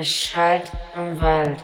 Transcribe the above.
Es schallt im Wald.